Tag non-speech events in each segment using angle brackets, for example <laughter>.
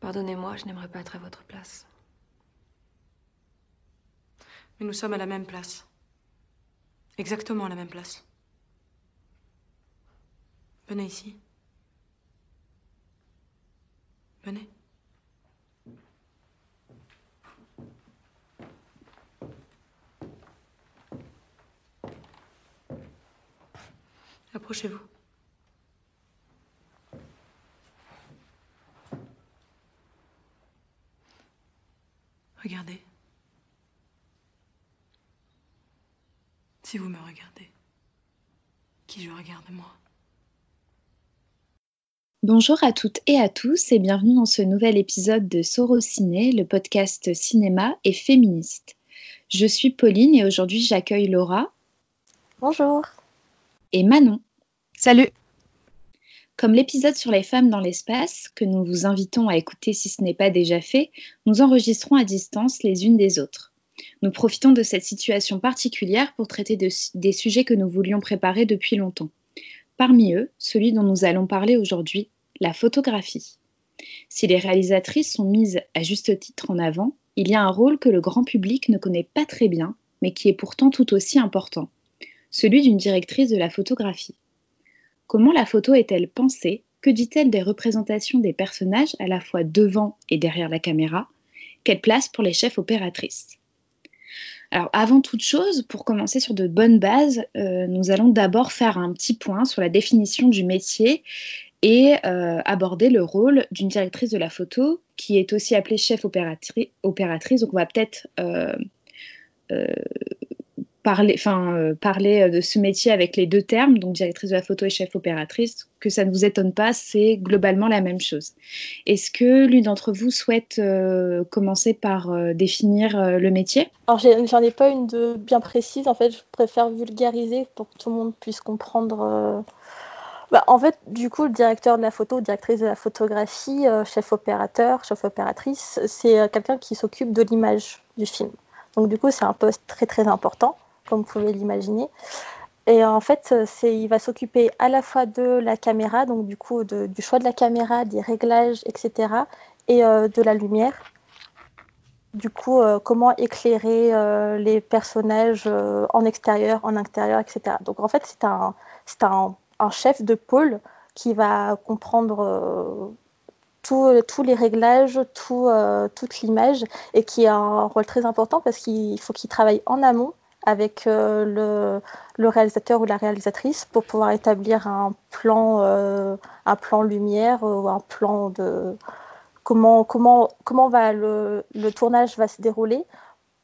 Pardonnez-moi, je n'aimerais pas être à votre place. Mais nous sommes à la même place. Exactement à la même place. Venez ici. Venez. Approchez-vous. Regardez. Si vous me regardez, qui je regarde moi? Bonjour à toutes et à tous et bienvenue dans ce nouvel épisode de Sorociné, le podcast cinéma et féministe. Je suis Pauline et aujourd'hui j'accueille Laura. Bonjour. Et Manon. Salut. Comme l'épisode sur les femmes dans l'espace, que nous vous invitons à écouter si ce n'est pas déjà fait, nous enregistrons à distance les unes des autres. Nous profitons de cette situation particulière pour traiter de, des sujets que nous voulions préparer depuis longtemps. Parmi eux, celui dont nous allons parler aujourd'hui, la photographie. Si les réalisatrices sont mises à juste titre en avant, il y a un rôle que le grand public ne connaît pas très bien, mais qui est pourtant tout aussi important, celui d'une directrice de la photographie. Comment la photo est-elle pensée? Que dit-elle des représentations des personnages à la fois devant et derrière la caméra? Quelle place pour les chefs opératrices? Alors, avant toute chose, pour commencer sur de bonnes bases, euh, nous allons d'abord faire un petit point sur la définition du métier et euh, aborder le rôle d'une directrice de la photo qui est aussi appelée chef opératrice. Donc on va peut-être euh, parler, enfin, parler de ce métier avec les deux termes, donc directrice de la photo et chef opératrice, que ça ne vous étonne pas, c'est globalement la même chose. Est-ce que l'une d'entre vous souhaite commencer par définir le métier? Alors j'en ai, pas une de bien précise, en fait je préfère vulgariser pour que tout le monde puisse comprendre bah, en fait, du coup, le directeur de la photo, directrice de la photographie, euh, chef opérateur, chef opératrice, c'est euh, quelqu'un qui s'occupe de l'image du film. Donc, du coup, c'est un poste très très important, comme vous pouvez l'imaginer. Et en fait, euh, il va s'occuper à la fois de la caméra, donc du coup, du choix de la caméra, des réglages, etc., et de la lumière. Du coup, comment éclairer les personnages en extérieur, en intérieur, etc. Donc, en fait, c'est un, un un chef de pôle qui va comprendre euh, tous les réglages, tout, euh, toute l'image et qui a un rôle très important parce qu'il faut qu'il travaille en amont avec euh, le, réalisateur ou la réalisatrice pour pouvoir établir un plan, un plan lumière ou un plan de comment, comment, comment va le, tournage va se dérouler,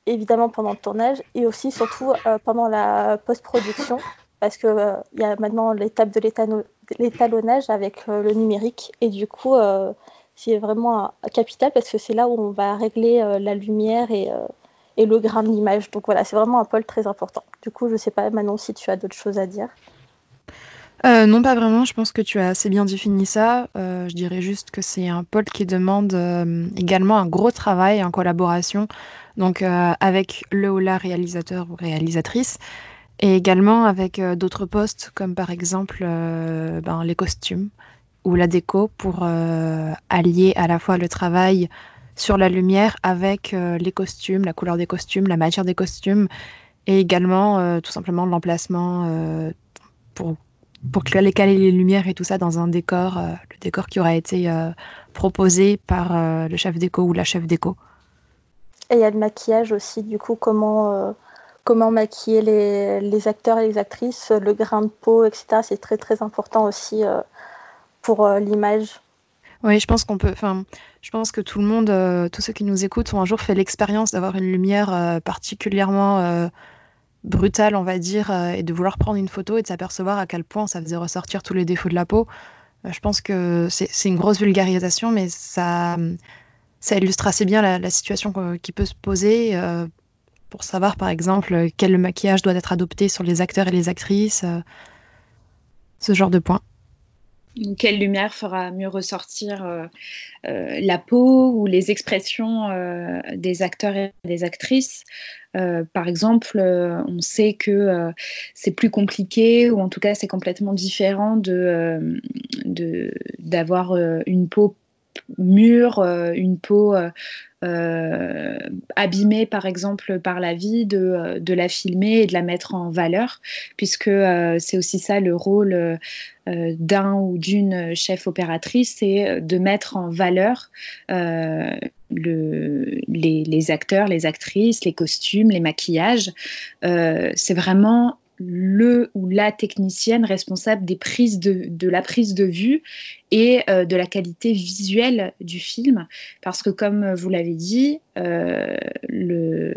évidemment pendant le tournage et aussi surtout pendant la post-production parce qu'il euh, y a maintenant l'étape de l'étalonnage avec euh, le numérique et du coup euh, c'est vraiment capital parce que c'est là où on va régler la lumière et, et le grain de l'image. Donc voilà, c'est vraiment un pôle très important. Du coup, je ne sais pas Manon si tu as d'autres choses à dire. non, pas vraiment. Je pense que tu as assez bien défini ça. je dirais juste que c'est un pôle qui demande également un gros travail en collaboration, donc avec le ou la réalisateur ou réalisatrice, et également avec euh, d'autres postes comme par exemple euh, ben, les costumes ou la déco pour euh, allier à la fois le travail sur la lumière avec les costumes, la couleur des costumes, la matière des costumes et également tout simplement l'emplacement pour, pour caler les lumières et tout ça dans un décor, le décor qui aura été proposé par le chef déco ou la chef déco. Et il y a le maquillage aussi, du coup, comment comment maquiller les, acteurs et les actrices, le grain de peau, etc. C'est très très important aussi euh, pour euh, l'image. Oui, je pense qu'on peut. Enfin, je pense que tout le monde, euh, tous ceux qui nous écoutent, ont un jour fait l'expérience d'avoir une lumière particulièrement brutale, on va dire, et de vouloir prendre une photo et de s'apercevoir à quel point ça faisait ressortir tous les défauts de la peau. je pense que c'est une grosse vulgarisation, mais ça, illustre assez bien la, la situation qui peut se poser pour savoir par exemple quel maquillage doit être adopté sur les acteurs et les actrices, euh, ce genre de points. Quelle lumière fera mieux ressortir euh, euh, la peau ou les expressions des acteurs et des actrices. Par exemple, on sait que c'est plus compliqué ou en tout cas c'est complètement différent d'avoir une peau mûre, une peau abîmée par exemple par la vie, de, de, la filmer et de la mettre en valeur, puisque c'est aussi ça le rôle d'un ou d'une chef opératrice, c'est de mettre en valeur le, les, acteurs, les actrices, les costumes, les maquillages. c'est vraiment le ou la technicienne responsable des prises de, la prise de vue et euh, de la qualité visuelle du film. Parce que comme vous l'avez dit, euh, le,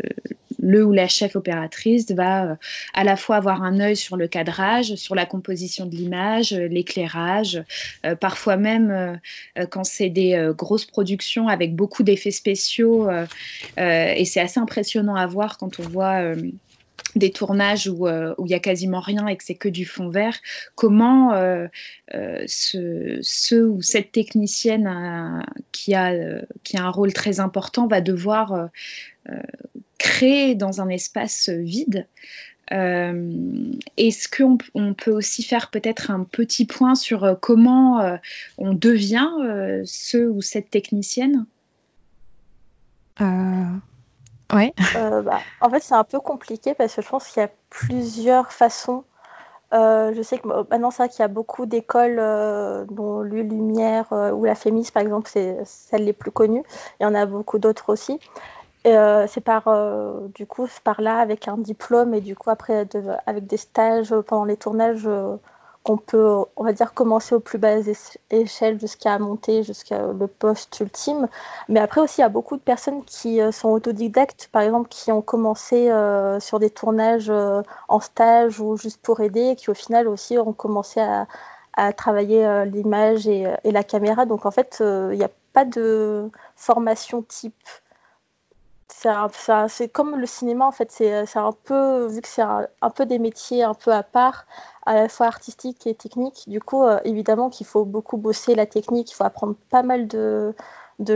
le ou la chef opératrice va euh, à la fois avoir un œil sur le cadrage, sur la composition de l'image, l'éclairage, parfois même quand c'est des grosses productions avec beaucoup d'effets spéciaux. et c'est assez impressionnant à voir quand on voit des tournages euh, où il y a quasiment rien et que c'est que du fond vert, comment euh, euh, ce, ou cette technicienne qui, a, qui a un rôle très important va devoir créer dans un espace vide Est-ce qu'on on peut aussi faire peut-être un petit point sur comment on devient ce ou cette technicienne? Euh, bah, en fait, c'est un peu compliqué parce que je pense qu'il y a plusieurs façons. Euh, je sais que maintenant, c'est vrai qu'il y a beaucoup d'écoles, euh, dont l'U-Lumière ou la Fémis, par exemple, c'est celles les plus connues. Il y en a beaucoup d'autres aussi. c'est par, du coup, par là, avec un diplôme et du coup, après, avec des stages pendant les tournages on peut, on va dire, commencer au plus bas échelle jusqu'à monter jusqu'à le poste ultime. Mais après aussi, il y a beaucoup de personnes qui euh, sont autodidactes, par exemple, qui ont commencé euh, sur des tournages euh, en stage ou juste pour aider, qui au final aussi ont commencé à, travailler l'image et, la caméra. Donc en fait, il n'y a pas de formation type c'est comme le cinéma en fait c'est un peu vu que c'est un, peu des métiers un peu à part à la fois artistique et technique. Du coup, euh, évidemment qu'il faut beaucoup bosser la technique, il faut apprendre pas mal de,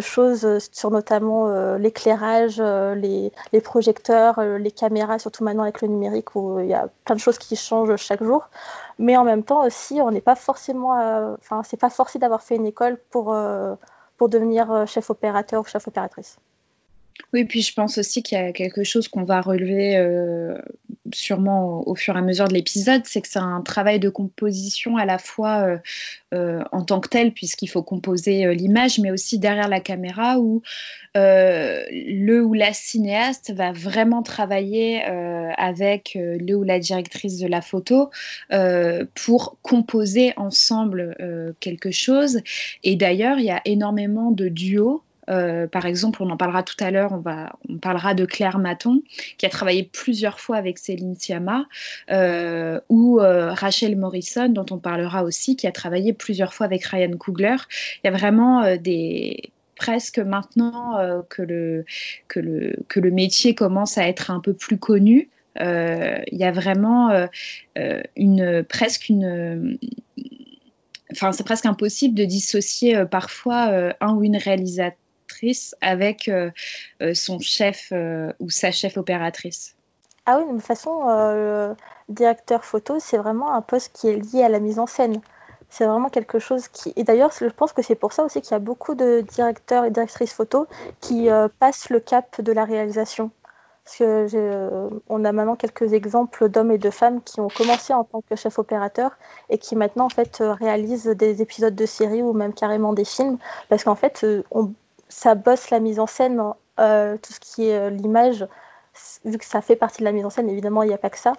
choses sur notamment euh, l'éclairage, euh, les, projecteurs, les caméras, surtout maintenant avec le numérique où il y a plein de choses qui changent chaque jour. Mais en même temps aussi, on n'est pas forcément, enfin, c'est pas forcé d'avoir fait une école pour, pour devenir chef opérateur ou chef opératrice. Oui, puis je pense aussi qu'il y a quelque chose qu'on va relever euh, sûrement au, fur et à mesure de l'épisode, c'est que c'est un travail de composition à la fois euh, euh, en tant que tel, puisqu'il faut composer l'image, mais aussi derrière la caméra où le ou la cinéaste va vraiment travailler avec le ou la directrice de la photo pour composer ensemble quelque chose. Et d'ailleurs, il y a énormément de duos euh, par exemple, on en parlera tout à l'heure, on, on parlera de Claire Maton, qui a travaillé plusieurs fois avec Céline Sciamma, euh, ou euh, Rachel Morrison, dont on parlera aussi, qui a travaillé plusieurs fois avec Ryan Coogler. Il y a vraiment des presque maintenant que, le, que, le, que le métier commence à être un peu plus connu. Il y a vraiment une presque une enfin c'est presque impossible de dissocier parfois un ou une réalisatrice avec euh, euh, son chef euh, ou sa chef opératrice. Ah oui, de toute façon, directeur photo, c'est vraiment un poste qui est lié à la mise en scène. C'est vraiment quelque chose qui. Et d'ailleurs, je pense que c'est pour ça aussi qu'il y a beaucoup de directeurs et directrices photo qui passent le cap de la réalisation. Parce que on a maintenant quelques exemples d'hommes et de femmes qui ont commencé en tant que chef opérateur et qui maintenant en fait réalisent des épisodes de séries ou même carrément des films. Parce qu'en fait, on, ça bosse la mise en scène, euh, tout ce qui est euh, l'image, vu que ça fait partie de la mise en scène, évidemment, il n'y a pas que ça.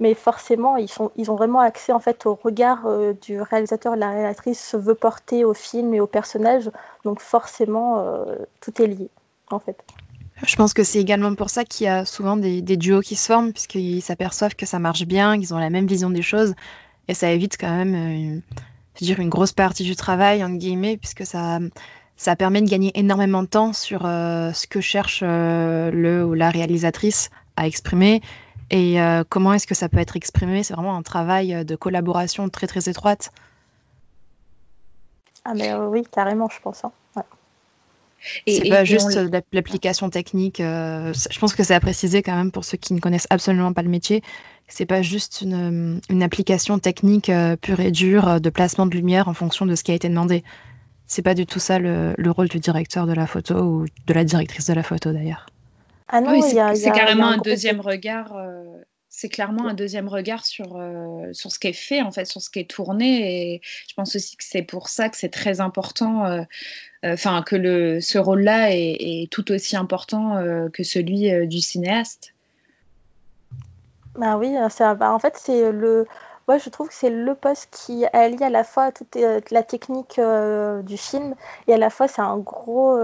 Mais forcément, ils, ont vraiment accès en fait au regard euh, du réalisateur la réalisatrice veut porter au film et au personnage. Donc forcément, tout est lié, en fait. Je pense que c'est également pour ça qu'il y a souvent des, duos qui se forment, puisqu'ils s'aperçoivent que ça marche bien, qu'ils ont la même vision des choses. Et ça évite quand même, une, dire, une grosse partie du travail, entre guillemets, puisque ça, ça permet de gagner énormément de temps sur euh, ce que cherche euh, le ou la réalisatrice à exprimer et euh, comment est-ce que ça peut être exprimé? C'est vraiment un travail de collaboration très très étroite. Ah mais oui, carrément, je pense. Hein. Et c'est pas juste l'application technique. je pense que c'est à préciser quand même pour ceux qui ne connaissent absolument pas le métier. C'est pas juste une, une application technique pure et dure de placement de lumière en fonction de ce qui a été demandé c'est pas du tout ça le, rôle du directeur de la photo ou de la directrice de la photo d'ailleurs. Ah non, c'est carrément un, deuxième regard. c'est clairement un deuxième regard sur, sur ce qui est fait, en fait, sur ce qui est tourné. Et je pense aussi que c'est pour ça que c'est très important enfin que le, ce rôle-là est, tout aussi important que celui du cinéaste. Bah oui, euh, bah, en fait, c'est le. Moi, je trouve que c'est le poste qui allie à la fois toute euh, la technique euh, du film et à la fois c'est un gros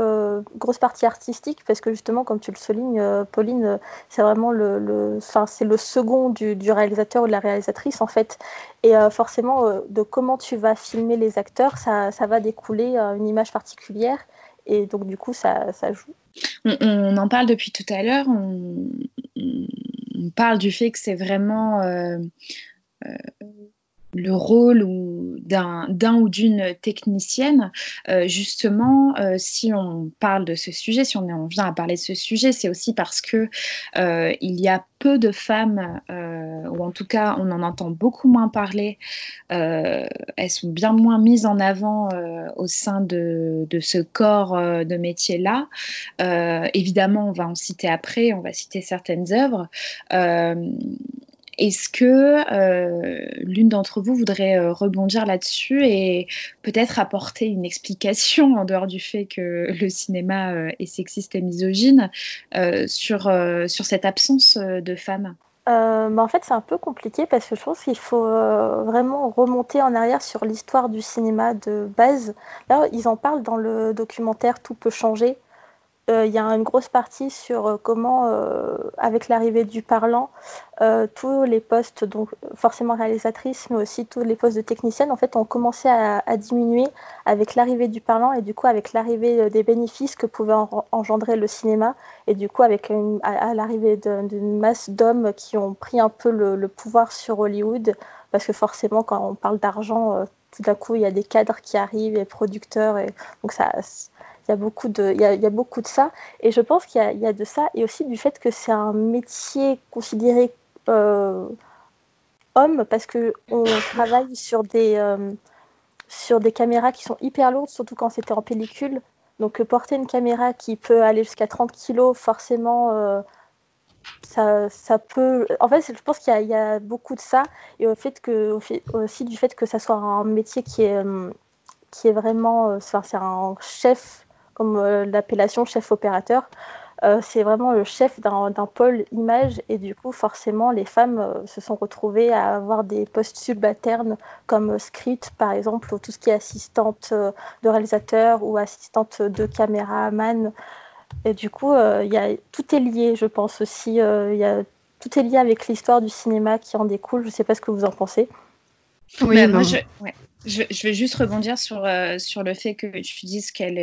grosse partie artistique parce que justement, comme tu le soulignes, Pauline, c'est vraiment le, le c'est le second du, du, réalisateur ou de la réalisatrice en fait. Et forcément, de comment tu vas filmer les acteurs, ça, ça va découler une image particulière et donc du coup, ça, ça joue. On, en parle depuis tout à l'heure. On, on parle du fait que c'est vraiment euh, euh, le rôle d'un ou d'une technicienne. Euh, justement, si on parle de ce sujet, si on, vient à parler de ce sujet, c'est aussi parce que il y a peu de femmes, ou en tout cas on en entend beaucoup moins parler. elles sont bien moins mises en avant au sein de, de ce corps de métier-là. évidemment, on va en citer après, on va citer certaines œuvres. Est-ce que euh, l'une d'entre vous voudrait euh, rebondir là-dessus et peut-être apporter une explication en dehors du fait que le cinéma euh, est sexiste et misogyne sur, sur cette absence de femmes? Bah, en fait, c'est un peu compliqué parce que je pense qu'il faut vraiment remonter en arrière sur l'histoire du cinéma de base. Là, ils en parlent dans le documentaire Tout peut changer, il y a une grosse partie sur euh, comment, euh, avec l'arrivée du parlant, tous les postes, donc forcément réalisatrices, mais aussi tous les postes de techniciennes, en fait, ont commencé à, diminuer avec l'arrivée du parlant et du coup avec l'arrivée des bénéfices que pouvait engendrer le cinéma et du coup avec à, l'arrivée d'une masse d'hommes qui ont pris un peu le, pouvoir sur Hollywood, parce que forcément, quand on parle d'argent, tout d'un coup, il y a des cadres qui arrivent, et producteurs, et donc ça il y a beaucoup de, il y a, beaucoup de ça. Et je pense qu'il y, a de ça et aussi du fait que c'est un métier considéré euh, homme parce que on travaille sur des, euh, sur des caméras qui sont hyper lourdes, surtout quand c'était en pellicule. Donc porter une caméra qui peut aller jusqu'à 30 kg, forcément, euh, ça, ça, peut. En fait, je pense qu'il y, y, a beaucoup de ça et au fait que, aussi du fait que ça soit un métier qui est, qui est vraiment, c'est un chef comme euh, l'appellation chef opérateur. Euh, c'est vraiment le chef d'un pôle image et du coup forcément les femmes euh, se sont retrouvées à avoir des postes subalternes comme script par exemple ou tout ce qui est assistante de réalisateur ou assistante de caméraman et du coup tout est lié je pense aussi tout est lié avec l'histoire du cinéma qui en découle je ne sais pas ce que vous en pensez oui, bah, moi, je, ouais. Je, vais juste rebondir sur, euh, sur le fait que tu dises qu'elles,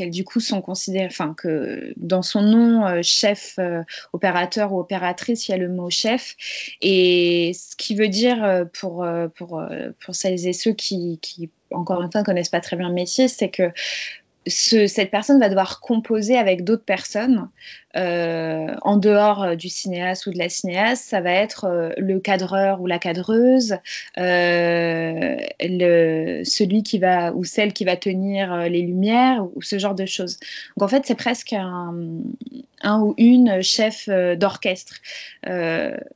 euh, du coup sont considérées, enfin que dans son nom, euh, chef, opérateur ou opératrice, il y a le mot chef. Et ce qui veut dire pour, pour, pour celles et ceux qui, qui encore une fois, ne connaissent pas très bien le métier, c'est que ce, cette personne va devoir composer avec d'autres personnes euh, en dehors euh, du cinéaste ou de la cinéaste, ça va être euh, le cadreur ou la cadreuse, celui qui va ou celle qui va tenir les lumières ou, ce genre de choses. Donc en fait, c'est presque un, un, ou une chef d'orchestre.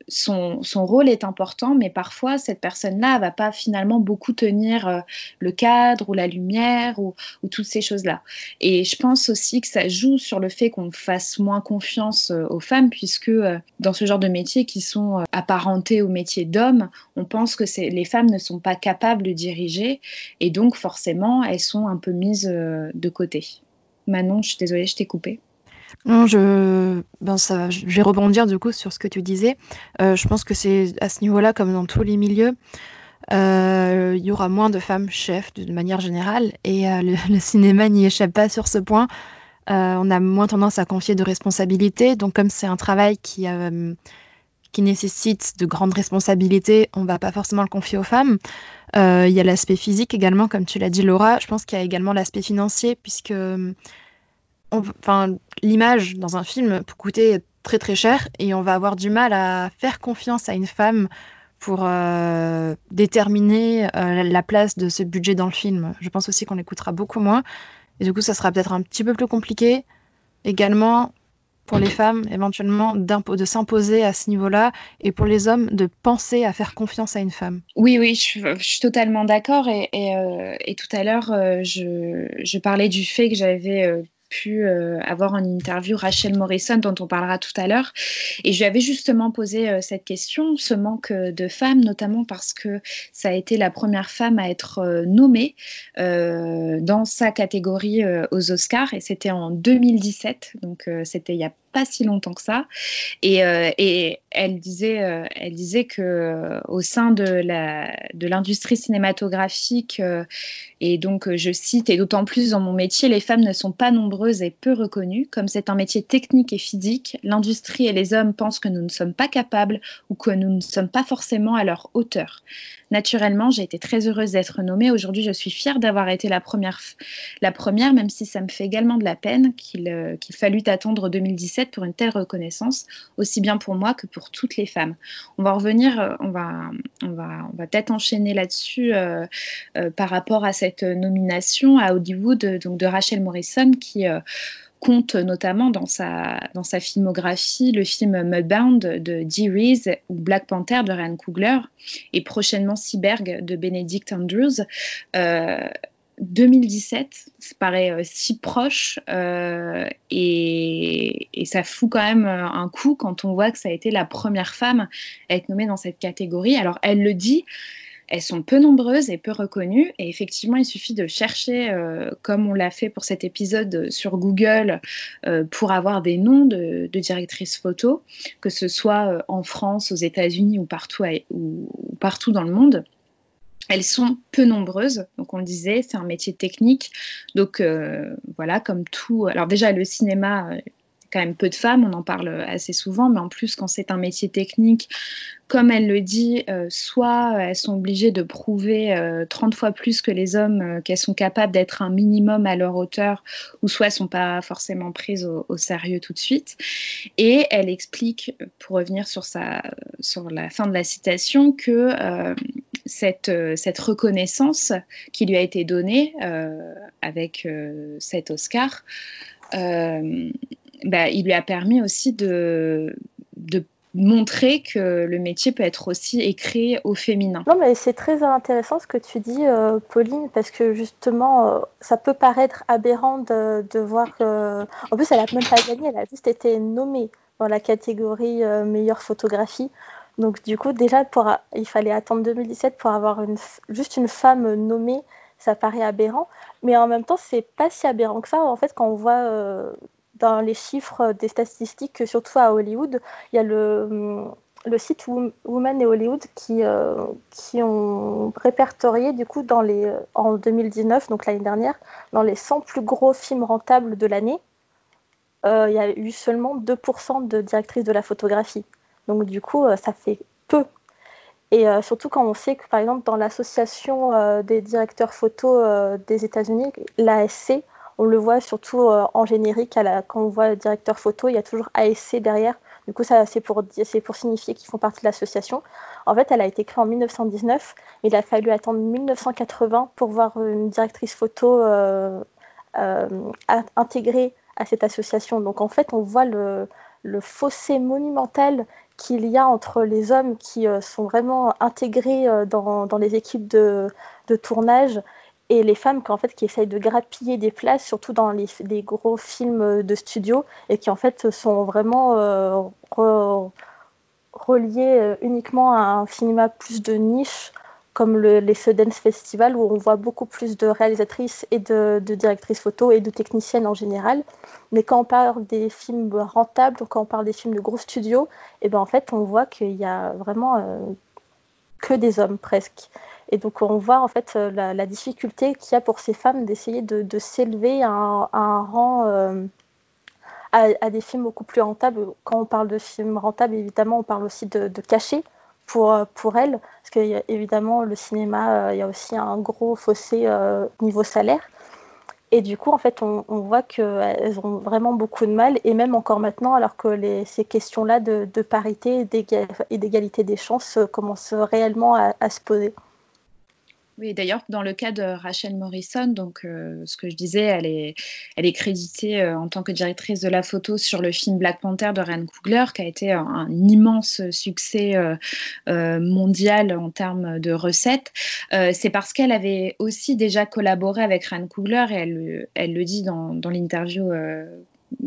son, son, rôle est important, mais parfois cette personne-là va pas finalement beaucoup tenir le cadre ou la lumière ou, ou toutes ces choses-là. Et je pense aussi que ça joue sur le fait qu'on fasse moins confiance euh, aux femmes, puisque euh, dans ce genre de métiers qui sont euh, apparentés au métier d'homme, on pense que les femmes ne sont pas capables de diriger, et donc forcément, elles sont un peu mises de côté. Manon, je suis désolée, je t'ai coupé. Non, je, ben ça, je vais rebondir du coup sur ce que tu disais. je pense que c'est à ce niveau-là, comme dans tous les milieux, il y aura moins de femmes chefs de, manière générale, et le, <laughs> le, cinéma n'y échappe pas sur ce point. Euh, on a moins tendance à confier de responsabilités. Donc, comme c'est un travail qui, euh, qui nécessite de grandes responsabilités, on ne va pas forcément le confier aux femmes. Euh, il y a l'aspect physique également, comme tu l'as dit, Laura. Je pense qu'il y a également l'aspect financier, puisque enfin, l'image dans un film peut coûter très très cher et on va avoir du mal à faire confiance à une femme pour euh, déterminer euh, la place de ce budget dans le film. Je pense aussi qu'on l'écoutera beaucoup moins. Et du coup, ça sera peut-être un petit peu plus compliqué également pour les femmes, éventuellement, de s'imposer à ce niveau-là, et pour les hommes, de penser à faire confiance à une femme. Oui, oui, je, suis totalement d'accord. Et, et, tout à l'heure, je, parlais du fait que j'avais pu euh, avoir en interview Rachel Morrison, dont on parlera tout à l'heure. Et je lui avais justement posé euh, cette question, ce manque de femmes, notamment parce que ça a été la première femme à être euh, nommée dans sa catégorie aux Oscars, et c'était en 2017, donc c'était il y a pas si longtemps que ça. Et, et elle, disait, elle disait que au sein de l'industrie de cinématographique, et donc je cite, et d'autant plus dans mon métier, les femmes ne sont pas nombreuses et peu reconnue. Comme c'est un métier technique et physique, l'industrie et les hommes pensent que nous ne sommes pas capables ou que nous ne sommes pas forcément à leur hauteur. Naturellement, j'ai été très heureuse d'être nommée. Aujourd'hui, je suis fière d'avoir été la première, la première, même si ça me fait également de la peine qu'il euh, fallut attendre 2017 pour une telle reconnaissance, aussi bien pour moi que pour toutes les femmes. On va revenir, euh, on va, on va, on va peut-être enchaîner là-dessus euh, par rapport à cette nomination à Hollywood donc de Rachel Morrison qui compte notamment dans sa, dans sa filmographie le film Mudbound de Dee Reese ou Black Panther de Ryan Coogler et prochainement Cyberg de Benedict Andrews. 2017, euh, ça paraît euh, si proche euh, et, ça fout quand même un coup quand on voit que ça a été la première femme à être nommée dans cette catégorie. Alors elle le dit, elles sont peu nombreuses et peu reconnues. Et effectivement, il suffit de chercher, euh, comme on l'a fait pour cet épisode sur Google, euh, pour avoir des noms de, directrices photo, que ce soit euh, en France, aux États-Unis ou, partout dans le monde. Elles sont peu nombreuses, donc on le disait, c'est un métier technique. Donc voilà, comme tout. Alors déjà, le cinéma, quand même peu de femmes, on en parle assez souvent, mais en plus quand c'est un métier technique, comme elle le dit, euh, soit elles sont obligées de prouver 30 euh, fois plus que les hommes euh, qu'elles sont capables d'être un minimum à leur hauteur, ou soit elles sont pas forcément prises au, sérieux tout de suite. Et elle explique, pour revenir sur, sa, sur la fin de la citation, que cette, cette, reconnaissance qui lui a été donnée avec cet Oscar, bah, il lui a permis aussi de, montrer que le métier peut être aussi écrit au féminin. Non, mais c'est très intéressant ce que tu dis, euh, Pauline, parce que justement, euh, ça peut paraître aberrant de, voir que. En plus, elle a même pas gagné, elle a juste été nommée dans la catégorie euh, meilleure photographie. Donc, du coup, déjà, pour, il fallait attendre 2017 pour avoir une, juste une femme nommée. Ça paraît aberrant, mais en même temps, c'est pas si aberrant que ça. En fait, quand on voit dans les chiffres des statistiques, surtout à Hollywood, il y a le, hum, le site Women et Hollywood qui, euh, qui ont répertorié du coup dans les, en 2019, donc l'année dernière, dans les 100 plus gros films rentables de l'année, euh, il y a eu seulement 2% de directrices de la photographie. Donc du coup, euh, ça fait peu. Et surtout quand on sait que par exemple dans l'association des directeurs photo des États-Unis, l'ASC, on le voit surtout euh, en générique, quand on voit le directeur photo, il y a toujours ASC derrière. Du coup, c'est pour, signifier qu'ils font partie de l'association. En fait, elle a été créée en 1919, mais il a fallu attendre 1980 pour voir une directrice photo euh, euh, intégrée à cette association. Donc, en fait, on voit le, fossé monumental qu'il y a entre les hommes qui sont vraiment intégrés dans, les équipes de, de tournage et les femmes qui, en fait, qui essayent de grappiller des places, surtout dans les, gros films de studio, et qui en fait sont vraiment euh, reliés euh, uniquement à un cinéma plus de niche, comme le, les Sundance Festival, où on voit beaucoup plus de réalisatrices et de, directrices photo et de techniciennes en général. Mais quand on parle des films rentables, quand on parle des films de gros studios, et eh ben en fait, on voit qu'il y a vraiment euh, que des hommes presque. Et donc on voit en fait euh, la, difficulté qu'il y a pour ces femmes d'essayer de, s'élever à, un rang, euh, à, des films beaucoup plus rentables. Quand on parle de films rentables, évidemment, on parle aussi de, de cachet pour, euh, pour elles, parce qu'évidemment, le cinéma, il y a aussi un gros fossé niveau salaire. Et du coup, en fait, on, voit qu'elles ont vraiment beaucoup de mal, et même encore maintenant, alors que les, ces questions-là de, parité et d'égalité des chances commencent réellement à se poser. Oui, d'ailleurs, dans le cas de Rachel Morrison, donc euh, ce que je disais, elle est, créditée euh, en tant que directrice de la photo sur le film Black Panther de Ryan Coogler, qui a été un, immense succès euh, mondial en termes de recettes. C'est parce qu'elle avait aussi déjà collaboré avec Ryan Coogler, et elle, le dit dans, l'interview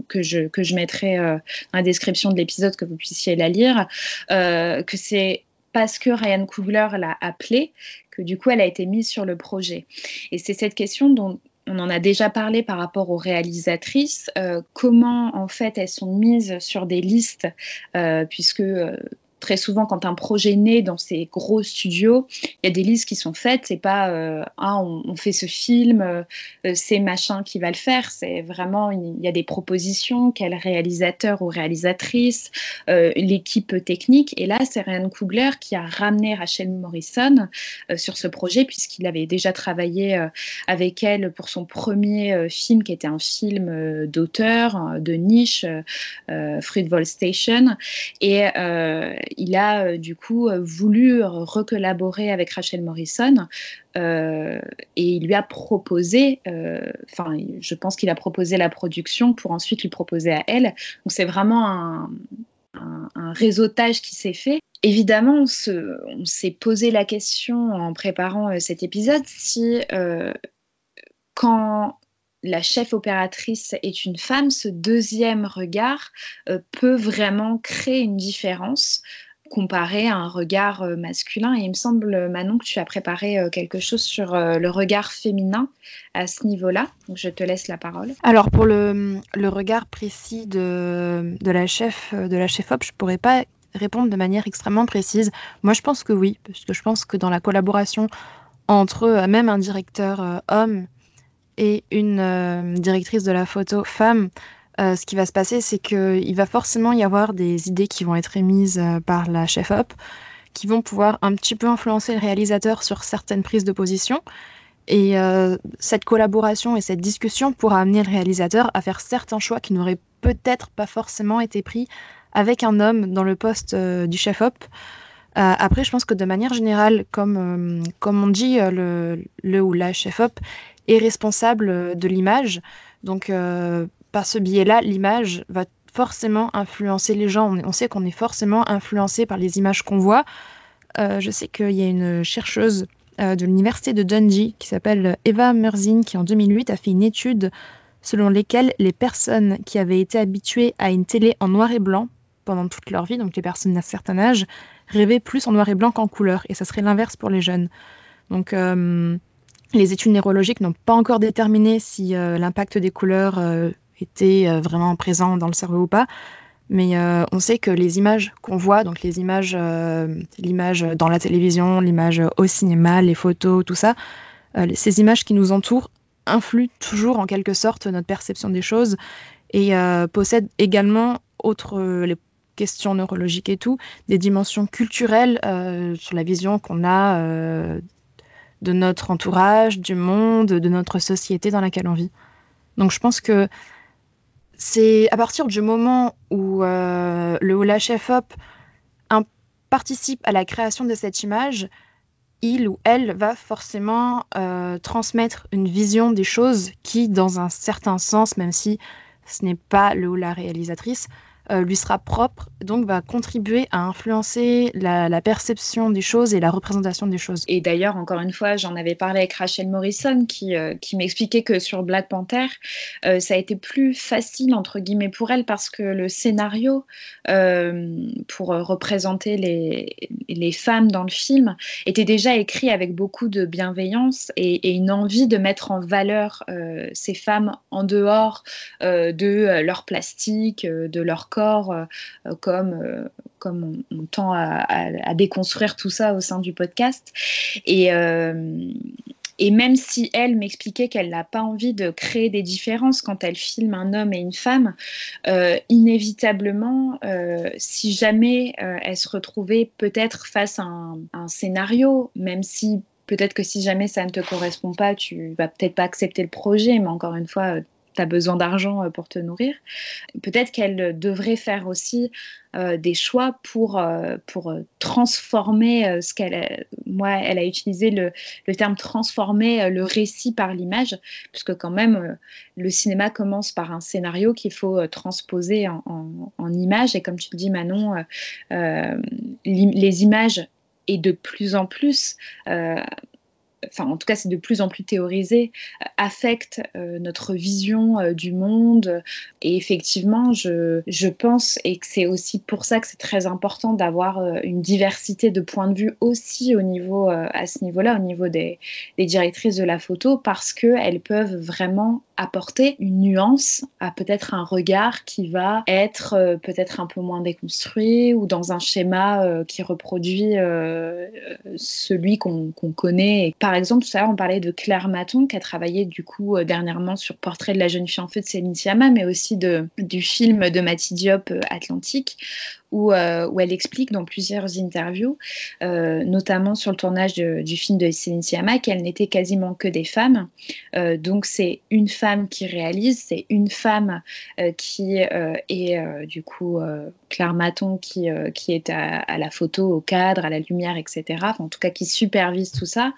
que je, mettrai dans la description de l'épisode, que vous puissiez la lire, que c'est parce que Ryan Coogler l'a appelée que du coup elle a été mise sur le projet. Et c'est cette question dont on en a déjà parlé par rapport aux réalisatrices, euh, comment en fait elles sont mises sur des listes, euh, puisque euh, très souvent, quand un projet naît dans ces gros studios, il y a des listes qui sont faites. C'est pas euh, ah on, fait ce film, euh, c'est machin qui va le faire. C'est vraiment il y a des propositions, quel réalisateur ou réalisatrice, euh, l'équipe technique. Et là, c'est Ryan Coogler qui a ramené Rachel Morrison sur ce projet puisqu'il avait déjà travaillé avec elle pour son premier film qui était un film d'auteur de niche, Fruitvale Station. Et il a euh, du coup euh, voulu recollaborer avec Rachel Morrison euh, et il lui a proposé, enfin, je pense qu'il a proposé la production pour ensuite lui proposer à elle. Donc c'est vraiment un, réseautage qui s'est fait. Évidemment, on s'est posé la question en préparant cet épisode si quand la chef opératrice est une femme, ce deuxième regard peut vraiment créer une différence comparé à un regard euh, masculin. Et il me semble, Manon, que tu as préparé euh, quelque chose sur euh, le regard féminin à ce niveau-là. Donc je te laisse la parole. Alors pour le, regard précis de, la chef de la chef op, je pourrais pas répondre de manière extrêmement précise. Moi, je pense que oui, parce que je pense que dans la collaboration entre même un directeur homme et une directrice de la photo femme, euh, ce qui va se passer, c'est qu'il va forcément y avoir des idées qui vont être émises euh, par la chef-op, qui vont pouvoir un petit peu influencer le réalisateur sur certaines prises de position. Et euh, cette collaboration et cette discussion pourra amener le réalisateur à faire certains choix qui n'auraient peut-être pas forcément été pris avec un homme dans le poste du chef-op. après, je pense que de manière générale, comme, comme on dit, le, le ou la chef-op est responsable de l'image. Donc, par ce biais-là, l'image va forcément influencer les gens. On, sait qu'on est forcément influencé par les images qu'on voit. Euh, je sais qu'il y a une chercheuse euh, de l'université de Dundee qui s'appelle Eva Merzin qui en 2008 a fait une étude selon laquelle les personnes qui avaient été habituées à une télé en noir et blanc pendant toute leur vie, donc les personnes d'un certain âge, rêvaient plus en noir et blanc qu'en couleur. Et ça serait l'inverse pour les jeunes. Donc euh, les études neurologiques n'ont pas encore déterminé si l'impact des couleurs était euh, vraiment présent dans le cerveau ou pas. Mais euh, on sait que les images qu'on voit, donc les images, euh, l'image dans la télévision, l'image au cinéma, les photos, tout ça, ces images qui nous entourent influent toujours en quelque sorte notre perception des choses et possèdent également, outre les questions neurologiques et tout, des dimensions culturelles sur la vision qu'on a de notre entourage, du monde, de notre société dans laquelle on vit. Donc je pense que c'est à partir du moment où euh, le Ola Chef Op participe à la création de cette image, il ou elle va forcément euh, transmettre une vision des choses qui, dans un certain sens, même si ce n'est pas le ou la réalisatrice, euh, lui sera propre, donc va contribuer à influencer la, perception des choses et la représentation des choses. Et d'ailleurs, encore une fois, j'en avais parlé avec Rachel Morrison qui, euh, qui m'expliquait que sur Black Panther, euh, ça a été plus facile, entre guillemets, pour elle parce que le scénario pour représenter les, les femmes dans le film était déjà écrit avec beaucoup de bienveillance et, et une envie de mettre en valeur ces femmes en dehors de leur plastique, de leur corps euh, comme, euh, comme on, tend à, déconstruire tout ça au sein du podcast. Et, euh, et même si elle m'expliquait qu'elle n'a pas envie de créer des différences quand elle filme un homme et une femme, inévitablement, si jamais elle se retrouvait peut-être face à un, scénario, même si peut-être que si jamais ça ne te correspond pas, tu vas peut-être pas accepter le projet, mais encore une fois, tu as besoin d'argent euh, pour te nourrir. Peut-être qu'elle devrait faire aussi euh, des choix pour, euh, pour transformer ce qu'elle. Moi, elle a utilisé le, le terme transformer le récit par l'image, puisque quand même, le cinéma commence par un scénario qu'il faut transposer en, en, en, image. Et comme tu le dis, Manon, les images et de plus en plus enfin en tout cas c'est de plus en plus théorisé, euh, affecte euh, notre vision euh, du monde. Et effectivement, je, je pense, et que c'est aussi pour ça que c'est très important d'avoir une diversité de points de vue aussi au niveau, à ce niveau-là, au niveau des, des, directrices de la photo, parce qu'elles peuvent vraiment apporter une nuance à peut-être un regard qui va être peut-être un peu moins déconstruit ou dans un schéma qui reproduit celui qu'on connaît. Par exemple, tout à l'heure, on parlait de Claire Maton, qui a travaillé du coup euh, dernièrement sur Portrait de la jeune fille en feu de Céline Sciamma, mais aussi du film de Mati Diop, euh, Atlantique, où, euh, où, elle explique dans plusieurs interviews, notamment sur le tournage du film de Céline Sciamma, qu'elle n'était quasiment que des femmes. donc c'est une femme qui réalise, c'est une femme qui est du coup Claire Maton qui, est à, la photo, au cadre, à la lumière, etc. En tout cas qui supervise tout ça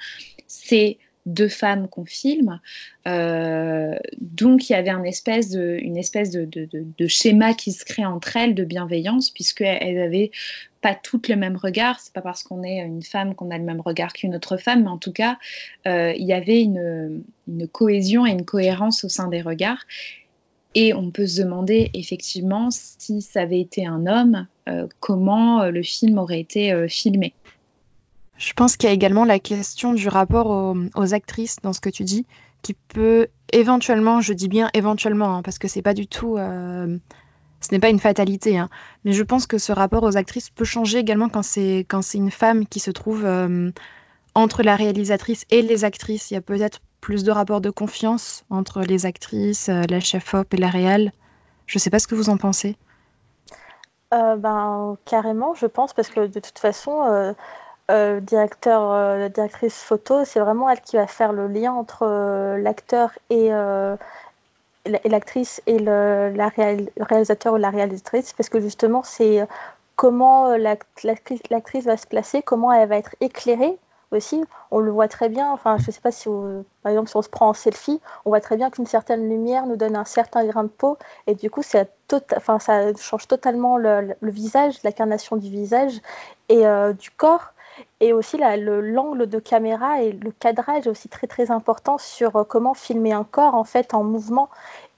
c'est deux femmes qu'on filme. Euh, donc il y avait une espèce, de, une espèce de, schéma qui se crée entre elles de bienveillance, puisqu'elles n'avaient pas toutes le même regard. C'est pas parce qu'on est une femme qu'on a le même regard qu'une autre femme, mais en tout cas, euh, il y avait une, cohésion et une cohérence au sein des regards. Et on peut se demander effectivement si ça avait été un homme, euh, comment le film aurait été filmé. Je pense qu'il y a également la question du rapport aux, actrices dans ce que tu dis, qui peut éventuellement, je dis bien éventuellement, hein, parce que c'est pas du tout, euh, ce n'est pas une fatalité, hein, mais je pense que ce rapport aux actrices peut changer également quand c'est quand c'est une femme qui se trouve euh, entre la réalisatrice et les actrices. Il y a peut-être plus de rapport de confiance entre les actrices, euh, la chef op et la réal. Je sais pas ce que vous en pensez. ben carrément, je pense, parce que de toute façon euh, directeur, euh, directrice photo, c'est vraiment elle qui va faire le lien entre euh, l'acteur et, l'actrice et le, réalisateur ou la réalisatrice, parce que justement, c'est comment l'actrice va se placer, comment elle va être éclairée aussi. On le voit très bien, enfin, je ne sais pas si, par exemple, si on se prend en selfie, on voit très bien qu'une certaine lumière nous donne un certain grain de peau, et du coup, ça, ça change totalement le, le visage, l'incarnation du visage et du corps. Et aussi l'angle de caméra et le cadrage est aussi très très important sur euh, comment filmer un corps en fait en mouvement.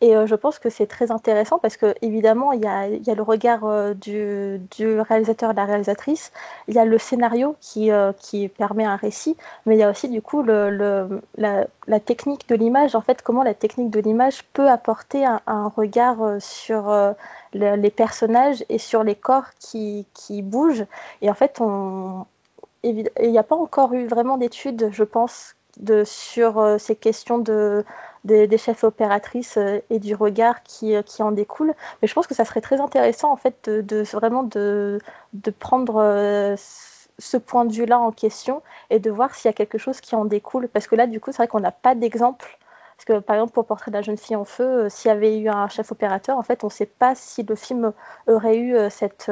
Et euh, je pense que c'est très intéressant parce que évidemment il y a, y a le regard euh, du, du, réalisateur et de la réalisatrice, il y a le scénario qui, qui permet un récit, mais il y a aussi du coup le, le, la, technique de l'image, en fait comment la technique de l'image peut apporter un, un regard sur les personnages et sur les corps qui, qui bougent. Et en fait on, il n'y a pas encore eu vraiment d'études, je pense, sur euh, ces questions de, des chefs opératrices euh, et du regard qui, euh, qui, en découle. Mais je pense que ça serait très intéressant, en fait, de, vraiment de, prendre ce point de vue-là en question et de voir s'il y a quelque chose qui en découle. Parce que là, du coup, c'est vrai qu'on n'a pas d'exemple. Parce que, par exemple, pour Portrait de la jeune fille en feu, s'il y avait eu un chef opérateur, en fait, on ne sait pas si le film aurait eu cette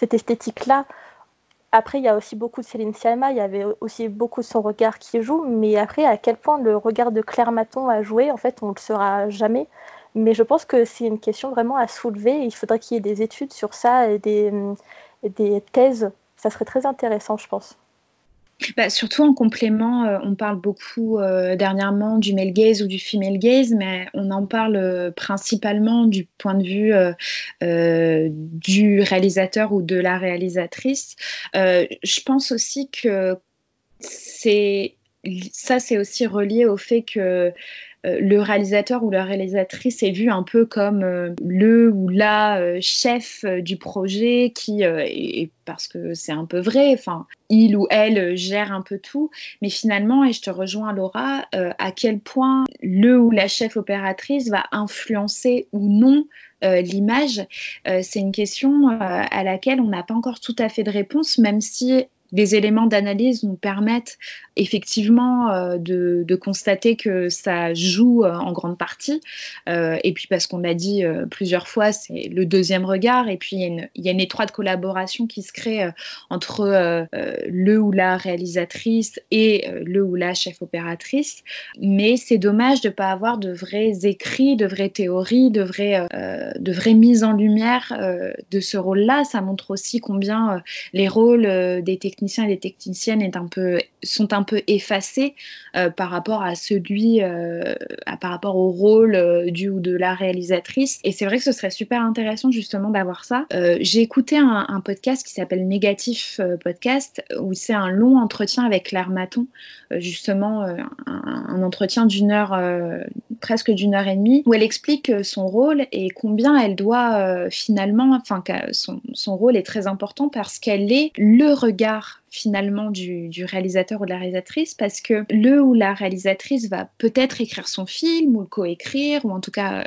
esthétique-là. Après, il y a aussi beaucoup de Céline Sciamma, il y avait aussi beaucoup de son regard qui joue, mais après, à quel point le regard de Claire Maton a joué, en fait, on ne le saura jamais. Mais je pense que c'est une question vraiment à soulever. Il faudrait qu'il y ait des études sur ça et des, et des thèses. Ça serait très intéressant, je pense. Bah, surtout en complément, euh, on parle beaucoup euh, dernièrement du male gaze ou du female gaze, mais on en parle euh, principalement du point de vue du réalisateur ou de la réalisatrice. je pense aussi que c'est ça, c'est aussi relié au fait que le réalisateur ou la réalisatrice est vu un peu comme euh, le ou la euh, chef du projet qui, et, parce que c'est un peu vrai, enfin, il ou elle gère un peu tout, mais finalement, et je te rejoins Laura, à quel point le ou la chef opératrice va influencer ou non l'image, c'est une question à laquelle on n'a pas encore tout à fait de réponse, même si des éléments d'analyse nous permettent effectivement euh, de, constater que ça joue euh, en grande partie. Euh, et puis parce qu'on l'a dit plusieurs fois, c'est le deuxième regard. Et puis il y, a une, étroite collaboration qui se crée entre le ou la réalisatrice et le ou la chef opératrice. Mais c'est dommage de ne pas avoir de vrais écrits, de vraies théories, de vraies, de vraies mises en lumière de ce rôle-là. Ça montre aussi combien les rôles des techniciens et des techniciennes est un peu, sont un peu effacés euh, par rapport à celui, euh, par rapport au rôle euh, du ou de la réalisatrice. Et c'est vrai que ce serait super intéressant justement d'avoir ça. J'ai écouté un, podcast qui s'appelle Négatif Podcast, où c'est un long entretien avec Claire Maton, justement un, entretien d'une heure, presque d'une heure et demie, où elle explique son rôle et combien elle doit finalement, enfin son, son rôle est très important parce qu'elle est le regard finalement du, réalisateur ou de la réalisatrice parce que le ou la réalisatrice va peut-être écrire son film ou le coécrire ou en tout cas euh,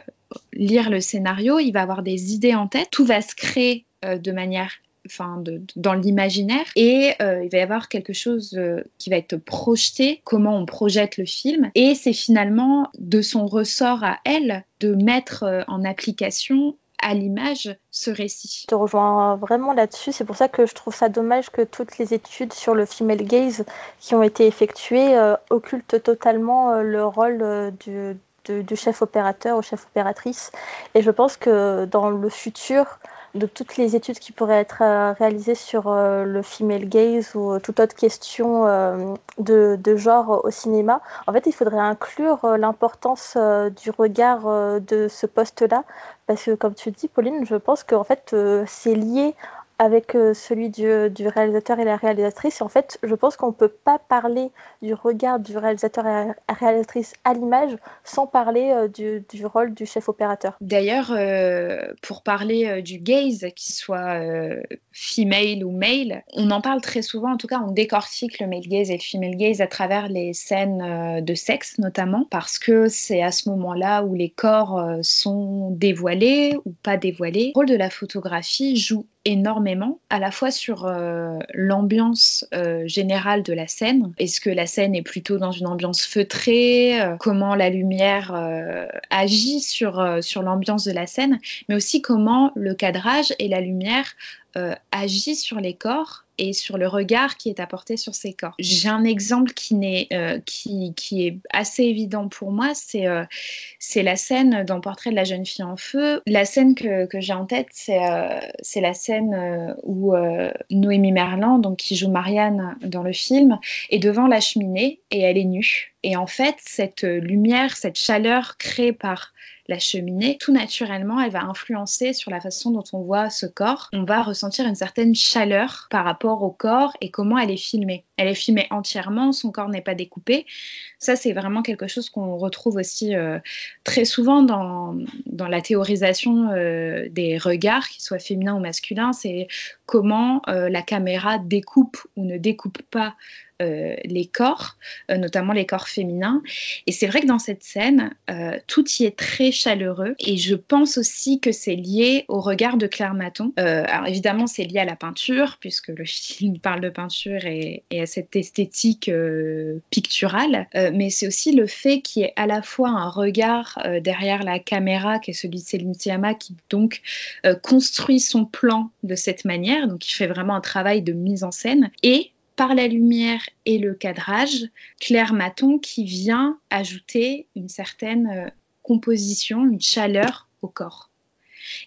lire le scénario, il va avoir des idées en tête, tout va se créer euh, de manière enfin dans l'imaginaire et euh, il va y avoir quelque chose qui va être projeté, comment on projette le film et c'est finalement de son ressort à elle de mettre en application à l'image ce récit. Je te rejoins vraiment là-dessus. C'est pour ça que je trouve ça dommage que toutes les études sur le female gaze qui ont été effectuées euh, occultent totalement euh, le rôle euh, du, du, chef opérateur ou chef opératrice. Et je pense que dans le futur, de toutes les études qui pourraient être réalisées sur le female gaze ou toute autre question de, genre au cinéma, en fait, il faudrait inclure l'importance du regard de ce poste-là. Parce que comme tu dis, Pauline, je pense qu'en fait, euh, c'est lié avec euh, celui du, réalisateur et la réalisatrice. En fait, je pense qu'on ne peut pas parler du regard du réalisateur et la réalisatrice à l'image sans parler euh, du, rôle du chef opérateur. D'ailleurs, pour parler du gaze, qu'il soit female ou male, on en parle très souvent, en tout cas on décortique le male gaze et le female gaze à travers les scènes de sexe notamment, parce que c'est à ce moment-là où les corps sont dévoilés ou pas dévoilés. Le rôle de la photographie joue énormément, à la fois sur euh, l'ambiance euh, générale de la scène. Est-ce que la scène est plutôt dans une ambiance feutrée euh, Comment la lumière agit sur, sur l'ambiance de la scène Mais aussi comment le cadrage et la lumière agit sur les corps et sur le regard qui est apporté sur ces corps. J'ai un exemple qui, euh, qui, qui, est assez évident pour moi, c'est euh, c'est la scène dans Portrait de la jeune fille en feu. La scène que, que j'ai en tête, c'est euh, la scène où Noémie Merlan, donc, qui joue Marianne dans le film, est devant la cheminée et elle est nue. Et en fait, cette lumière, cette chaleur créée par la cheminée, tout naturellement, elle va influencer sur la façon dont on voit ce corps. On va ressentir une certaine chaleur par rapport au corps et comment elle est filmée. Elle est filmée entièrement, son corps n'est pas découpé. Ça, c'est vraiment quelque chose qu'on retrouve aussi euh, très souvent dans, dans la théorisation euh, des regards, qu'ils soient féminins ou masculins. C'est comment euh, la caméra découpe ou ne découpe pas les corps, euh, notamment les corps féminins. Et c'est vrai que dans cette scène, euh, tout y est très chaleureux. Et je pense aussi que c'est lié au regard de Claire Maton. alors évidemment, c'est lié à la peinture, puisque le <laughs> film parle de peinture et, à cette esthétique picturale. mais c'est aussi le fait qu'il y ait à la fois un regard derrière la caméra, qui est celui de Céline Sciamma, qui donc construit son plan de cette manière. Donc il fait vraiment un travail de mise en scène. Et par la lumière et le cadrage, Claire Maton qui vient ajouter une certaine euh, composition, une chaleur au corps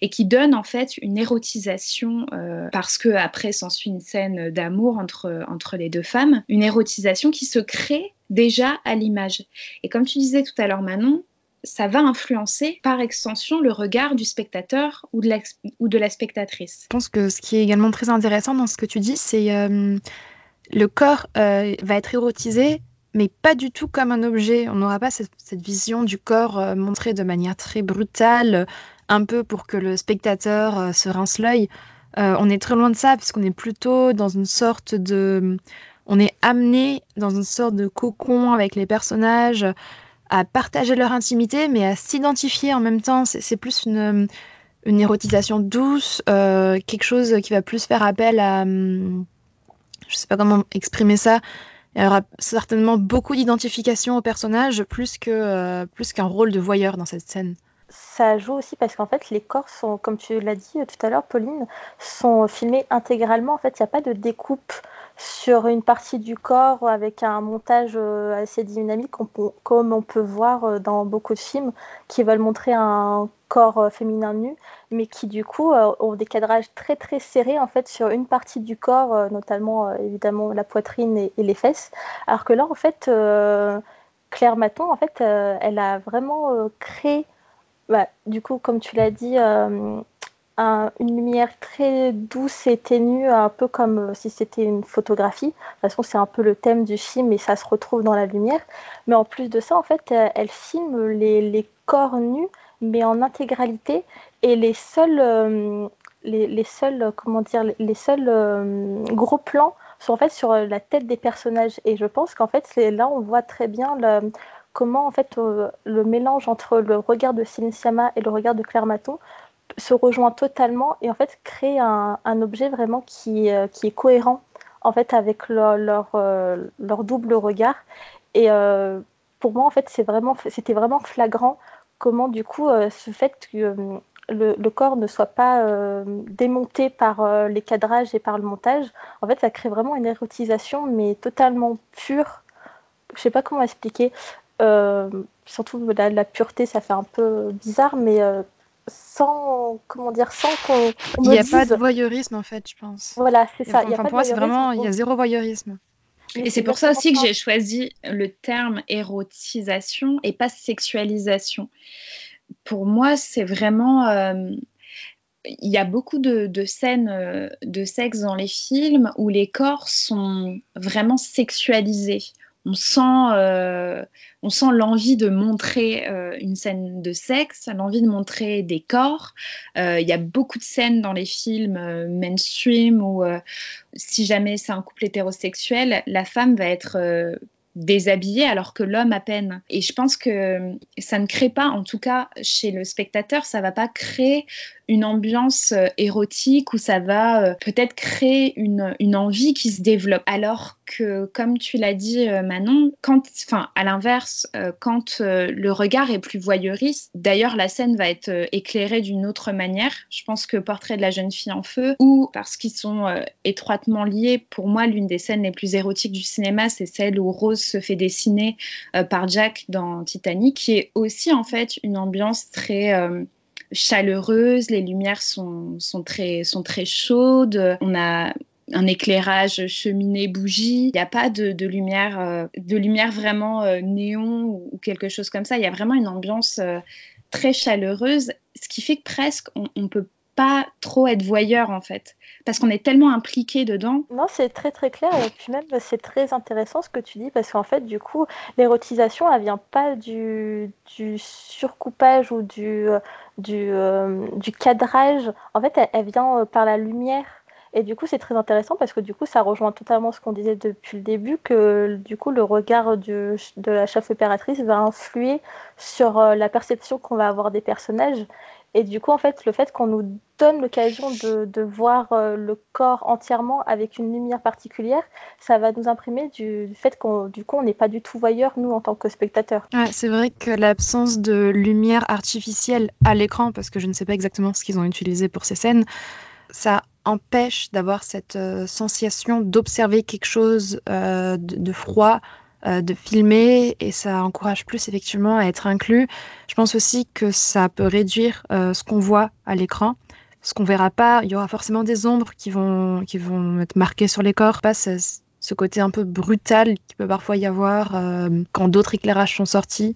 et qui donne en fait une érotisation euh, parce que après s'ensuit une scène d'amour entre, entre les deux femmes, une érotisation qui se crée déjà à l'image. Et comme tu disais tout à l'heure Manon, ça va influencer par extension le regard du spectateur ou de la, ou de la spectatrice. Je pense que ce qui est également très intéressant dans ce que tu dis, c'est euh, le corps euh, va être érotisé, mais pas du tout comme un objet. On n'aura pas cette, vision du corps euh, montré de manière très brutale, un peu pour que le spectateur euh, se rince l'œil. on est très loin de ça, puisqu'on est plutôt dans une sorte de... On est amené dans une sorte de cocon avec les personnages, à partager leur intimité, mais à s'identifier en même temps. C'est plus une, une érotisation douce, quelque chose qui va plus faire appel à... Hum, je sais pas comment exprimer ça. Il y aura certainement beaucoup d'identification au personnage, plus que euh, plus qu'un rôle de voyeur dans cette scène. Ça joue aussi parce qu'en fait, les corps sont, comme tu l'as dit tout à l'heure, Pauline, sont filmés intégralement. En fait, il n'y a pas de découpe sur une partie du corps avec un montage euh, assez dynamique comme on peut voir euh, dans beaucoup de films qui veulent montrer un corps euh, féminin nu mais qui du coup ont des cadrages très très serrés en fait sur une partie du corps notamment évidemment la poitrine et, les fesses. Alors que là en fait Claire Maton en fait elle a vraiment créé bah, du coup comme tu l'as dit une lumière très douce et ténue, un peu comme euh, si c'était une photographie. De toute façon, c'est un peu le thème du film et ça se retrouve dans la lumière. Mais en plus de ça, en fait, euh, elle filme les, corps nus, mais en intégralité. Et les seuls, euh, les, seuls, comment dire, les seuls gros plans sont en fait sur la tête des personnages. Et je pense qu'en fait, là, on voit très bien comment en fait le mélange entre le regard de Céline et le regard de Claire Maton se rejoint totalement et en fait crée un, objet vraiment qui, euh, qui, est cohérent en fait avec leur, leur, euh, double regard. Et euh, pour moi, en fait, c'est vraiment, c'était vraiment flagrant comment du coup ce fait que le, corps ne soit pas démonté par les cadrages et par le montage, en fait, ça crée vraiment une érotisation, mais totalement pure. Je sais pas comment expliquer. surtout la, la, pureté, ça fait un peu bizarre, mais sans comment dire sans qu'on il n'y a pas de voyeurisme en fait je pense. Voilà c'est ça pour moi c'est vraiment il y a zéro voyeurisme. Et c'est pour ça aussi que j'ai choisi le terme érotisation et pas sexualisation. Pour moi c'est vraiment euh, il y a beaucoup de, de, scènes euh, de sexe dans les films où les corps sont vraiment sexualisés on sent, euh, sent l'envie de montrer euh, une scène de sexe, l'envie de montrer des corps. Euh, il y a beaucoup de scènes dans les films mainstream où, si jamais c'est un couple hétérosexuel, la femme va être déshabillé alors que l'homme à peine. Et je pense que ça ne crée pas, en tout cas chez le spectateur, ça va pas créer une ambiance euh, érotique où ça va euh, peut-être créer une, une, envie qui se développe. Alors que, comme tu l'as dit euh, Manon, quand, enfin à l'inverse, quand le regard est plus voyeuriste, d'ailleurs la scène va être éclairée d'une autre manière. Je pense que Portrait de la jeune fille en feu, ou parce qu'ils sont étroitement liés, pour moi l'une des scènes les plus érotiques du cinéma, c'est celle où Rose se fait dessiner par Jack dans Titanic, qui est aussi en fait une ambiance très chaleureuse, les lumières sont, sont, très, sont très chaudes, on a un éclairage cheminée bougie. Il n'y a pas de, de lumière, euh, de lumière vraiment néon ou, quelque chose comme ça. Il y a vraiment une ambiance très chaleureuse, ce qui fait que presque on, on peut pas trop être voyeur en fait, parce qu'on est tellement impliqué dedans. Non, c'est très très clair et puis même c'est très intéressant ce que tu dis parce qu'en fait du coup l'érotisation elle vient pas du, surcoupage ou du, du, euh, du cadrage, en fait elle, vient euh, par la lumière. Et du coup, c'est très intéressant parce que du coup, ça rejoint totalement ce qu'on disait depuis le début, que du coup, le regard de la chef opératrice va influer sur euh, la perception qu'on va avoir des personnages. Et du coup, en fait, le fait qu'on nous donne l'occasion de, voir euh, le corps entièrement avec une lumière particulière, ça va nous imprimer du, fait qu'on du coup, on n'est pas du tout voyeur, nous, en tant que spectateurs. C'est vrai que l'absence de lumière artificielle à l'écran, parce que je ne sais pas exactement ce qu'ils ont utilisé pour ces scènes, ça empêche d'avoir cette euh, sensation d'observer quelque chose euh, de, froid, de filmer et ça encourage plus effectivement à être inclus. Je pense aussi que ça peut réduire euh, ce qu'on voit à l'écran. Ce qu'on verra pas, il y aura forcément des ombres qui vont, qui vont être marquées sur les corps. Pas ce, ce côté un peu brutal qui peut parfois y avoir euh, quand d'autres éclairages sont sortis.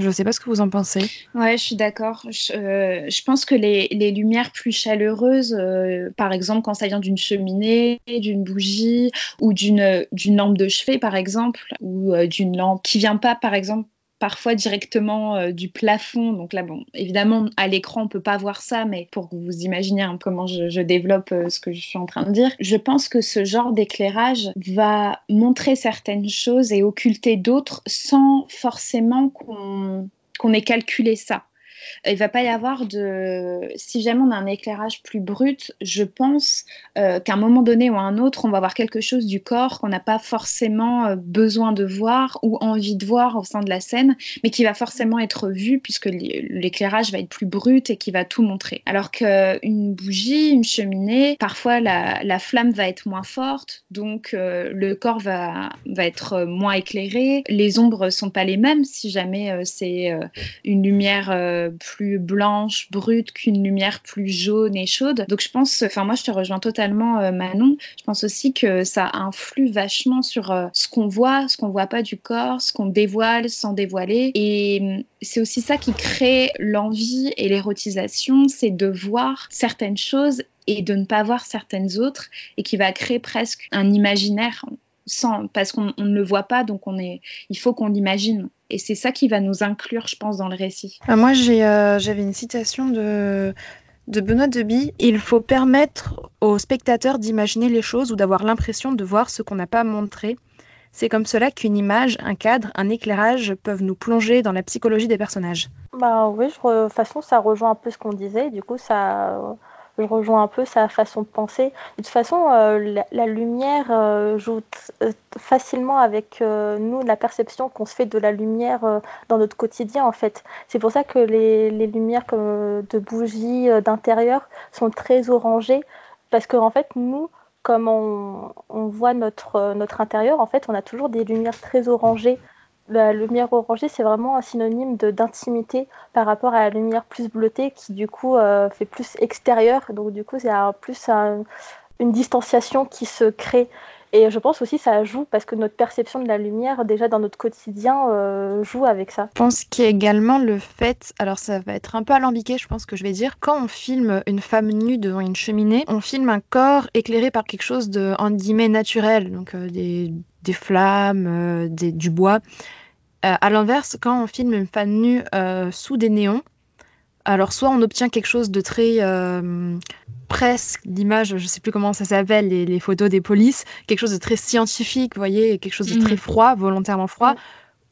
Je ne sais pas ce que vous en pensez. Ouais, je suis d'accord. Je, euh, pense que les, lumières plus chaleureuses, euh, par exemple quand ça vient d'une cheminée, d'une bougie ou d'une lampe de chevet, par exemple, ou euh, d'une lampe qui vient pas, par exemple, parfois directement euh, du plafond. Donc là, bon, évidemment, à l'écran, on peut pas voir ça, mais pour que vous imaginiez comment je, développe euh, ce que je suis en train de dire, je pense que ce genre d'éclairage va montrer certaines choses et occulter d'autres sans forcément qu'on ait calculé ça. Il va pas y avoir de. Si jamais on a un éclairage plus brut, je pense euh, qu'à un moment donné ou à un autre, on va voir quelque chose du corps qu'on n'a pas forcément euh, besoin de voir ou envie de voir au sein de la scène, mais qui va forcément être vu puisque l'éclairage va être plus brut et qui va tout montrer. Alors qu'une bougie, une cheminée, parfois la, la, flamme va être moins forte, donc euh, le corps va, va être moins éclairé. Les ombres sont pas les mêmes si jamais c'est une lumière plus blanche, brute qu'une lumière plus jaune et chaude. Donc je pense, enfin moi je te rejoins totalement euh, Manon, je pense aussi que ça influe vachement sur euh, ce qu'on voit, ce qu'on voit pas du corps, ce qu'on dévoile sans dévoiler. Et mm, c'est aussi ça qui crée l'envie et l'érotisation, c'est de voir certaines choses et de ne pas voir certaines autres et qui va créer presque un imaginaire sans, parce qu'on ne le voit pas, donc on est, il faut qu'on l'imagine. Et c'est ça qui va nous inclure, je pense, dans le récit. Euh, moi, euh, j'avais une citation de, de Benoît Deby. Il faut permettre aux spectateurs d'imaginer les choses ou d'avoir l'impression de voir ce qu'on n'a pas montré. C'est comme cela qu'une image, un cadre, un éclairage peuvent nous plonger dans la psychologie des personnages. Bah oui, de toute façon, ça rejoint un peu ce qu'on disait. Du coup, ça je rejoins un peu sa façon de penser. De toute façon, euh, la, lumière euh, joue euh, facilement avec nous la perception qu'on se fait de la lumière dans notre quotidien en fait. C'est pour ça que les, lumières comme de bougies d'intérieur sont très orangées parce que en fait nous comme on, on, voit notre, notre intérieur, en fait, on a toujours des lumières très orangées la lumière orangée, c'est vraiment un synonyme d'intimité par rapport à la lumière plus bleutée qui, du coup, euh, fait plus extérieur. Donc, du coup, c'est plus une distanciation qui se crée. Et je pense aussi ça joue parce que notre perception de la lumière, déjà dans notre quotidien, euh, joue avec ça. Je pense qu'il y a également le fait, alors ça va être un peu alambiqué, je pense que je vais dire, quand on filme une femme nue devant une cheminée, on filme un corps éclairé par quelque chose de, en guillemets, naturel, donc euh, des, flammes, du bois. Euh, à l'inverse, quand on filme une femme nue euh, sous des néons, alors soit on obtient quelque chose de très euh, presque l'image, je sais plus comment ça s'appelle, les, photos des polices, quelque chose de très scientifique, vous voyez, quelque chose de très mhm. froid, volontairement froid.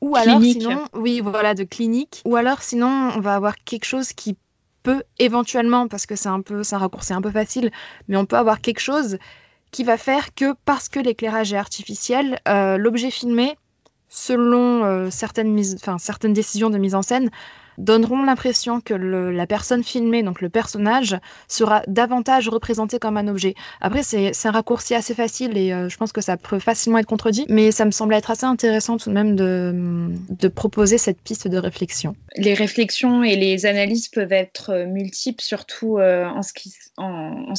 Ou alors sinon, oui, voilà, de clinique. Ou alors sinon, on va avoir quelque chose qui peut éventuellement, parce que c'est un peu, c'est un raccourci un peu facile, mais on peut avoir quelque chose qui va faire que parce que l'éclairage est artificiel, l'objet filmé selon euh, certaines, certaines décisions de mise en scène, donneront l'impression que la personne filmée, donc le personnage, sera davantage représenté comme un objet. Après, c'est un raccourci assez facile et euh, je pense que ça peut facilement être contredit, mais ça me semble être assez intéressant tout de même de, proposer cette piste de réflexion. Les réflexions et les analyses peuvent être multiples, surtout euh, en, ce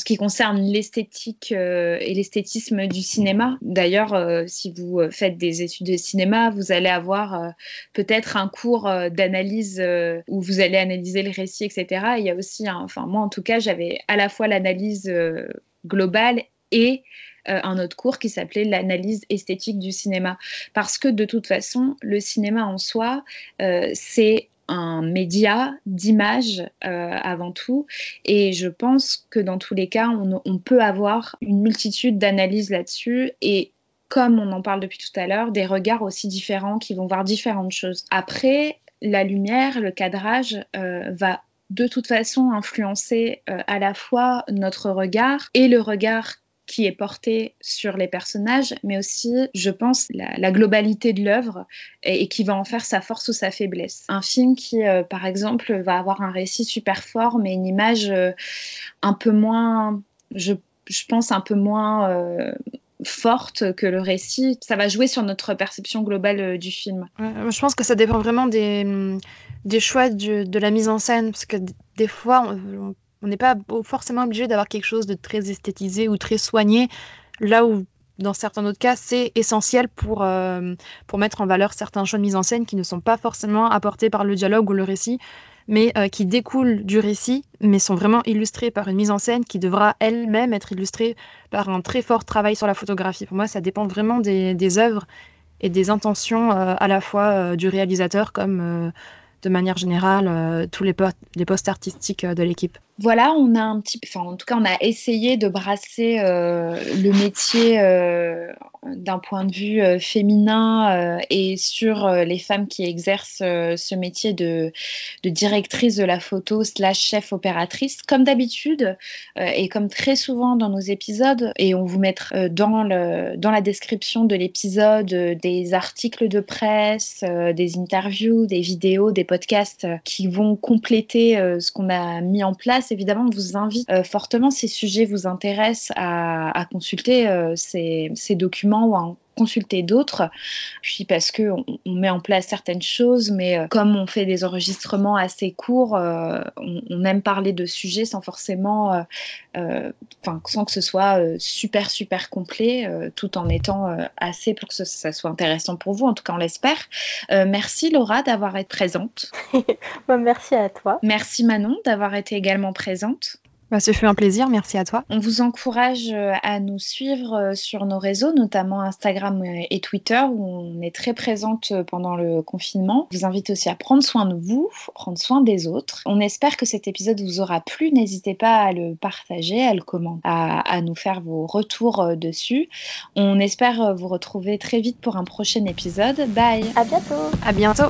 qui, concerne l'esthétique euh, et l'esthétisme du cinéma. D'ailleurs, si vous faites des études de cinéma, vous allez avoir peut-être un cours d'analyse euh, où vous allez analyser le récit, etc. il y a aussi, enfin moi en tout cas, j'avais à la fois l'analyse euh, globale et euh, un autre cours qui s'appelait l'analyse esthétique du cinéma. Parce que de toute façon, le cinéma en soi, c'est un média d'image avant tout. Et je pense que dans tous les cas, on peut avoir une multitude d'analyses là-dessus. Et comme on en parle depuis tout à l'heure, des regards aussi différents qui vont voir différentes choses. Après, la lumière, le cadrage euh, va de toute façon influencer euh, à la fois notre regard et le regard qui est porté sur les personnages, mais aussi, je pense, la, globalité de l'œuvre et, qui va en faire sa force ou sa faiblesse. Un film qui, euh, par exemple, va avoir un récit super fort, mais une image un peu moins, je, je, pense, un peu moins forte que le récit, ça va jouer sur notre perception globale euh, du film. je pense que ça dépend vraiment des, choix de la mise en scène, parce que des fois, on n'est pas forcément obligé d'avoir quelque chose de très esthétisé ou très soigné, là où dans certains autres cas, c'est essentiel pour, euh, pour mettre en valeur certains choix de mise en scène qui ne sont pas forcément apportés par le dialogue ou le récit, mais euh, qui découlent du récit, mais sont vraiment illustrés par une mise en scène qui devra elle-même être illustrée par un très fort travail sur la photographie. Pour moi, ça dépend vraiment des, œuvres et des intentions euh, à la fois euh, du réalisateur comme de manière générale tous les, les postes artistiques de l'équipe. Voilà, on a un petit, enfin en tout cas on a essayé de brasser le métier d'un point de vue euh, féminin euh, et sur euh, les femmes qui exercent ce métier de, directrice de la photo slash chef opératrice. Comme d'habitude et comme très souvent dans nos épisodes, et on vous mettra dans, la description de l'épisode des articles de presse, des interviews, des vidéos, des podcasts qui vont compléter ce qu'on a mis en place. Évidemment, on vous invite fortement, si ces sujets vous intéressent, à, consulter ces documents ou à consulter d'autres. Puis parce que on, met en place certaines choses, mais euh, comme on fait des enregistrements assez courts, euh, on, aime parler de sujets sans forcément, euh, sans que ce soit super super complet, tout en étant assez pour que ça soit intéressant pour vous. En tout cas, on l'espère. merci Laura d'avoir été présente. <laughs> Bah, merci à toi. Merci Manon d'avoir été également présente. Bah, ce fut un plaisir, merci à toi. On vous encourage euh, à nous suivre euh, sur nos réseaux, notamment Instagram euh, et Twitter, où on est très présente pendant le confinement. Je vous invite aussi à prendre soin de vous, prendre soin des autres. On espère que cet épisode vous aura plu. N'hésitez pas à le partager, à le commenter, à, à nous faire vos retours dessus. On espère vous retrouver très vite pour un prochain épisode. Bye. À bientôt. À bientôt.